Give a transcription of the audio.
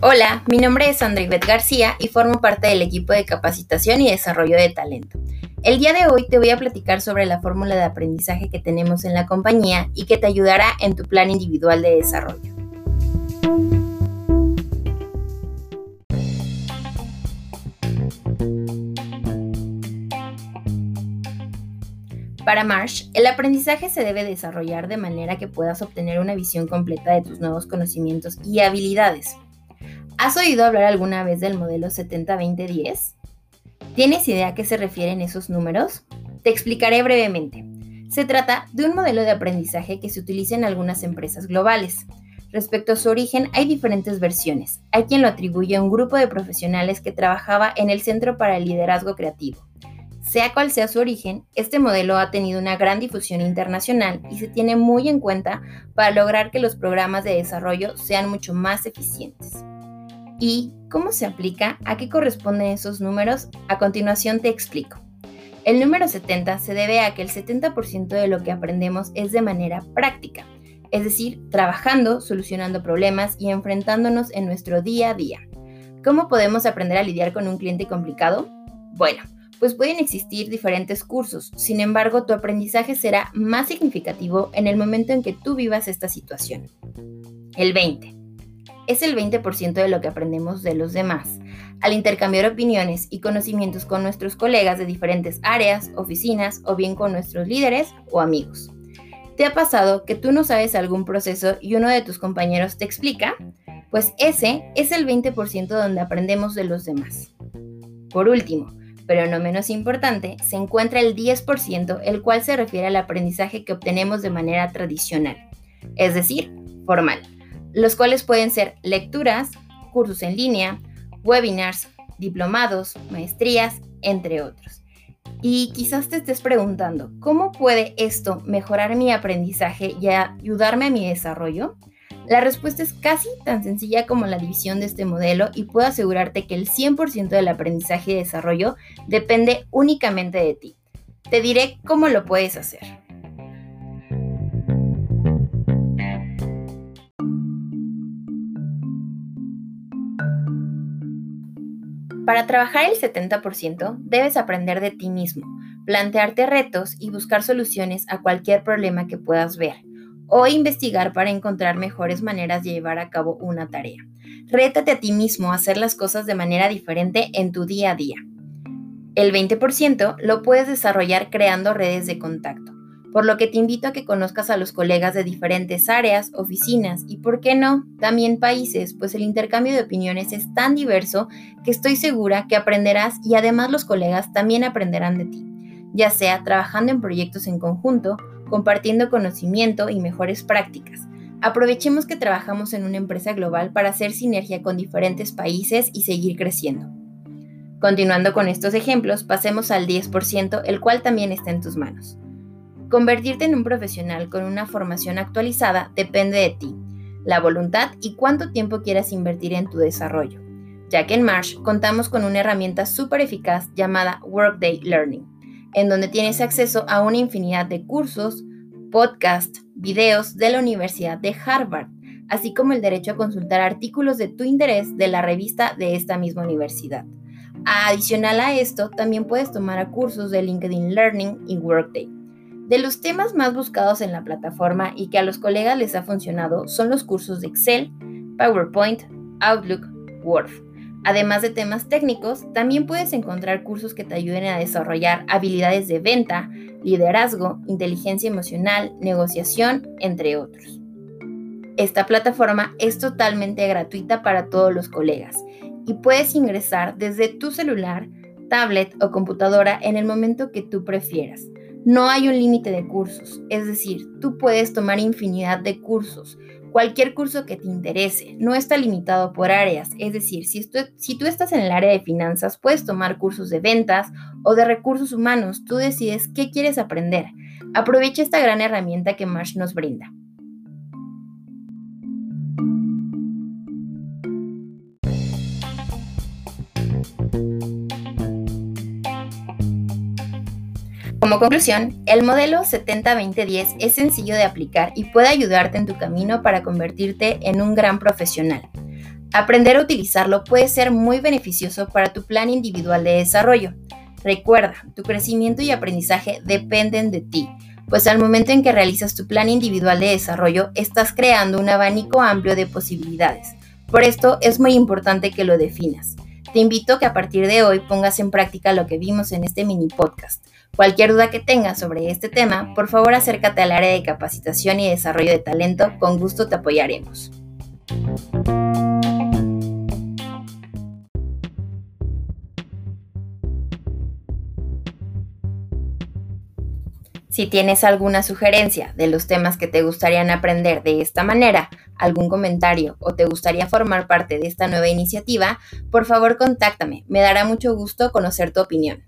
Hola, mi nombre es André Ivette García y formo parte del equipo de capacitación y desarrollo de talento. El día de hoy te voy a platicar sobre la fórmula de aprendizaje que tenemos en la compañía y que te ayudará en tu plan individual de desarrollo. Para Marsh, el aprendizaje se debe desarrollar de manera que puedas obtener una visión completa de tus nuevos conocimientos y habilidades. ¿Has oído hablar alguna vez del modelo 70-20-10? ¿Tienes idea a qué se refieren esos números? Te explicaré brevemente. Se trata de un modelo de aprendizaje que se utiliza en algunas empresas globales. Respecto a su origen, hay diferentes versiones. Hay quien lo atribuye a un grupo de profesionales que trabajaba en el Centro para el Liderazgo Creativo. Sea cual sea su origen, este modelo ha tenido una gran difusión internacional y se tiene muy en cuenta para lograr que los programas de desarrollo sean mucho más eficientes. ¿Y cómo se aplica? ¿A qué corresponden esos números? A continuación te explico. El número 70 se debe a que el 70% de lo que aprendemos es de manera práctica, es decir, trabajando, solucionando problemas y enfrentándonos en nuestro día a día. ¿Cómo podemos aprender a lidiar con un cliente complicado? Bueno, pues pueden existir diferentes cursos, sin embargo tu aprendizaje será más significativo en el momento en que tú vivas esta situación. El 20 es el 20% de lo que aprendemos de los demás. Al intercambiar opiniones y conocimientos con nuestros colegas de diferentes áreas, oficinas o bien con nuestros líderes o amigos. ¿Te ha pasado que tú no sabes algún proceso y uno de tus compañeros te explica? Pues ese es el 20% donde aprendemos de los demás. Por último, pero no menos importante, se encuentra el 10%, el cual se refiere al aprendizaje que obtenemos de manera tradicional, es decir, formal los cuales pueden ser lecturas, cursos en línea, webinars, diplomados, maestrías, entre otros. Y quizás te estés preguntando, ¿cómo puede esto mejorar mi aprendizaje y ayudarme a mi desarrollo? La respuesta es casi tan sencilla como la división de este modelo y puedo asegurarte que el 100% del aprendizaje y desarrollo depende únicamente de ti. Te diré cómo lo puedes hacer. Para trabajar el 70% debes aprender de ti mismo, plantearte retos y buscar soluciones a cualquier problema que puedas ver, o investigar para encontrar mejores maneras de llevar a cabo una tarea. Rétate a ti mismo a hacer las cosas de manera diferente en tu día a día. El 20% lo puedes desarrollar creando redes de contacto por lo que te invito a que conozcas a los colegas de diferentes áreas, oficinas y, por qué no, también países, pues el intercambio de opiniones es tan diverso que estoy segura que aprenderás y además los colegas también aprenderán de ti, ya sea trabajando en proyectos en conjunto, compartiendo conocimiento y mejores prácticas. Aprovechemos que trabajamos en una empresa global para hacer sinergia con diferentes países y seguir creciendo. Continuando con estos ejemplos, pasemos al 10%, el cual también está en tus manos. Convertirte en un profesional con una formación actualizada depende de ti, la voluntad y cuánto tiempo quieras invertir en tu desarrollo, ya que en Marsh contamos con una herramienta súper eficaz llamada Workday Learning, en donde tienes acceso a una infinidad de cursos, podcasts, videos de la Universidad de Harvard, así como el derecho a consultar artículos de tu interés de la revista de esta misma universidad. Adicional a esto, también puedes tomar cursos de LinkedIn Learning y Workday. De los temas más buscados en la plataforma y que a los colegas les ha funcionado son los cursos de Excel, PowerPoint, Outlook, Word. Además de temas técnicos, también puedes encontrar cursos que te ayuden a desarrollar habilidades de venta, liderazgo, inteligencia emocional, negociación, entre otros. Esta plataforma es totalmente gratuita para todos los colegas y puedes ingresar desde tu celular, tablet o computadora en el momento que tú prefieras. No hay un límite de cursos, es decir, tú puedes tomar infinidad de cursos, cualquier curso que te interese, no está limitado por áreas, es decir, si, tú estás en el área de finanzas, puedes tomar cursos de ventas o de recursos humanos, tú decides qué quieres aprender. Aprovecha esta gran herramienta que Marsh nos brinda. Como conclusión, el modelo 70-20-10 es sencillo de aplicar y puede ayudarte en tu camino para convertirte en un gran profesional. Aprender a utilizarlo puede ser muy beneficioso para tu plan individual de desarrollo. Recuerda, tu crecimiento y aprendizaje dependen de ti, pues al momento en que realizas tu plan individual de desarrollo estás creando un abanico amplio de posibilidades. Por esto es muy importante que lo definas. Te invito a que a partir de hoy pongas en práctica lo que vimos en este mini podcast. Cualquier duda que tengas sobre este tema, por favor acércate al área de capacitación y desarrollo de talento, con gusto te apoyaremos. Si tienes alguna sugerencia de los temas que te gustarían aprender de esta manera, algún comentario o te gustaría formar parte de esta nueva iniciativa, por favor contáctame. Me dará mucho gusto conocer tu opinión.